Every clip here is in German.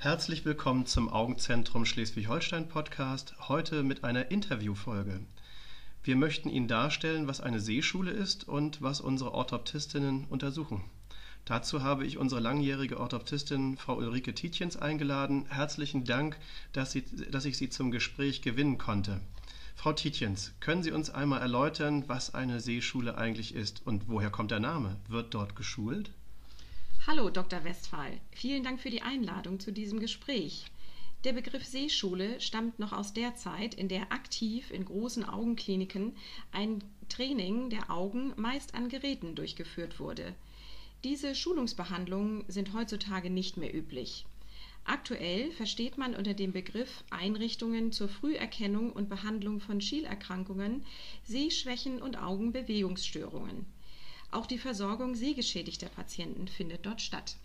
Herzlich willkommen zum Augenzentrum Schleswig-Holstein Podcast, heute mit einer Interviewfolge. Wir möchten Ihnen darstellen, was eine Sehschule ist und was unsere Orthoptistinnen untersuchen. Dazu habe ich unsere langjährige Orthoptistin Frau Ulrike Tietjens eingeladen. Herzlichen Dank, dass, Sie, dass ich Sie zum Gespräch gewinnen konnte. Frau Tietjens, können Sie uns einmal erläutern, was eine Sehschule eigentlich ist und woher kommt der Name? Wird dort geschult? Hallo, Dr. Westphal. Vielen Dank für die Einladung zu diesem Gespräch. Der Begriff Sehschule stammt noch aus der Zeit, in der aktiv in großen Augenkliniken ein Training der Augen meist an Geräten durchgeführt wurde. Diese Schulungsbehandlungen sind heutzutage nicht mehr üblich. Aktuell versteht man unter dem Begriff Einrichtungen zur Früherkennung und Behandlung von Schielerkrankungen, Sehschwächen und Augenbewegungsstörungen. Auch die Versorgung sehgeschädigter Patienten findet dort statt.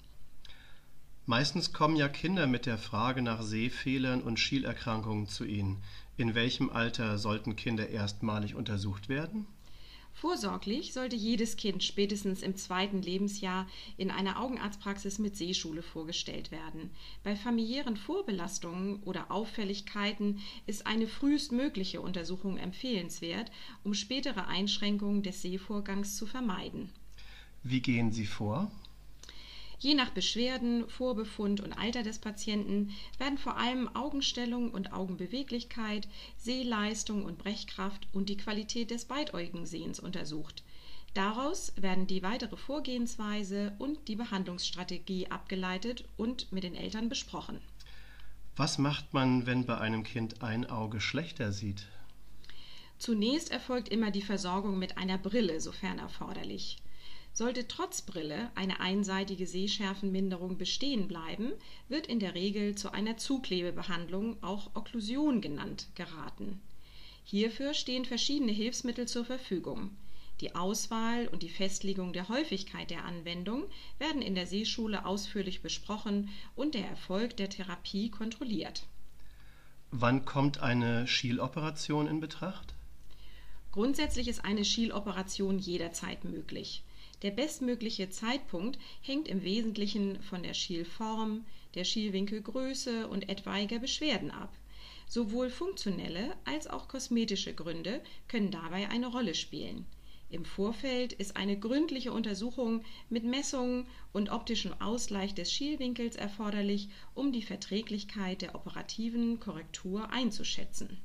Meistens kommen ja Kinder mit der Frage nach Sehfehlern und Schielerkrankungen zu Ihnen. In welchem Alter sollten Kinder erstmalig untersucht werden? Vorsorglich sollte jedes Kind spätestens im zweiten Lebensjahr in einer Augenarztpraxis mit Sehschule vorgestellt werden. Bei familiären Vorbelastungen oder Auffälligkeiten ist eine frühestmögliche Untersuchung empfehlenswert, um spätere Einschränkungen des Sehvorgangs zu vermeiden. Wie gehen Sie vor? Je nach Beschwerden, Vorbefund und Alter des Patienten werden vor allem Augenstellung und Augenbeweglichkeit, Sehleistung und Brechkraft und die Qualität des beidäugigen Sehens untersucht. Daraus werden die weitere Vorgehensweise und die Behandlungsstrategie abgeleitet und mit den Eltern besprochen. Was macht man, wenn bei einem Kind ein Auge schlechter sieht? Zunächst erfolgt immer die Versorgung mit einer Brille, sofern erforderlich. Sollte trotz Brille eine einseitige Sehschärfenminderung bestehen bleiben, wird in der Regel zu einer Zuklebebehandlung, auch Okklusion genannt, geraten. Hierfür stehen verschiedene Hilfsmittel zur Verfügung. Die Auswahl und die Festlegung der Häufigkeit der Anwendung werden in der Sehschule ausführlich besprochen und der Erfolg der Therapie kontrolliert. Wann kommt eine Schieloperation in Betracht? Grundsätzlich ist eine Schieloperation jederzeit möglich. Der bestmögliche Zeitpunkt hängt im Wesentlichen von der Schielform, der Schielwinkelgröße und etwaiger Beschwerden ab. Sowohl funktionelle als auch kosmetische Gründe können dabei eine Rolle spielen. Im Vorfeld ist eine gründliche Untersuchung mit Messungen und optischem Ausgleich des Schielwinkels erforderlich, um die Verträglichkeit der operativen Korrektur einzuschätzen.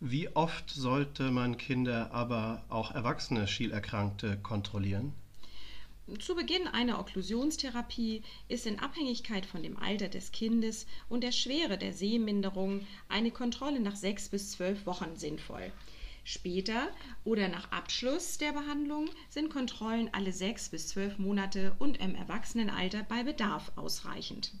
Wie oft sollte man Kinder, aber auch erwachsene Schielerkrankte kontrollieren? Zu Beginn einer Okklusionstherapie ist in Abhängigkeit von dem Alter des Kindes und der Schwere der Sehminderung eine Kontrolle nach sechs bis zwölf Wochen sinnvoll. Später oder nach Abschluss der Behandlung sind Kontrollen alle sechs bis zwölf Monate und im Erwachsenenalter bei Bedarf ausreichend.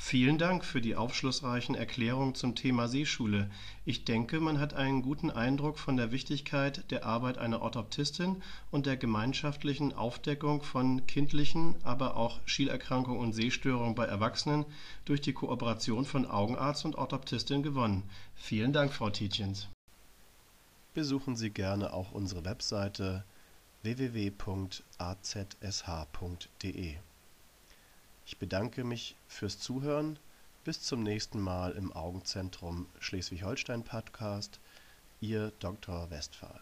Vielen Dank für die aufschlussreichen Erklärungen zum Thema Sehschule. Ich denke, man hat einen guten Eindruck von der Wichtigkeit der Arbeit einer Orthoptistin und der gemeinschaftlichen Aufdeckung von kindlichen, aber auch Schielerkrankungen und Sehstörungen bei Erwachsenen durch die Kooperation von Augenarzt und Orthoptistin gewonnen. Vielen Dank, Frau Tietjens. Besuchen Sie gerne auch unsere Webseite www.azsh.de. Ich bedanke mich fürs Zuhören. Bis zum nächsten Mal im Augenzentrum Schleswig-Holstein Podcast. Ihr Dr. Westphal.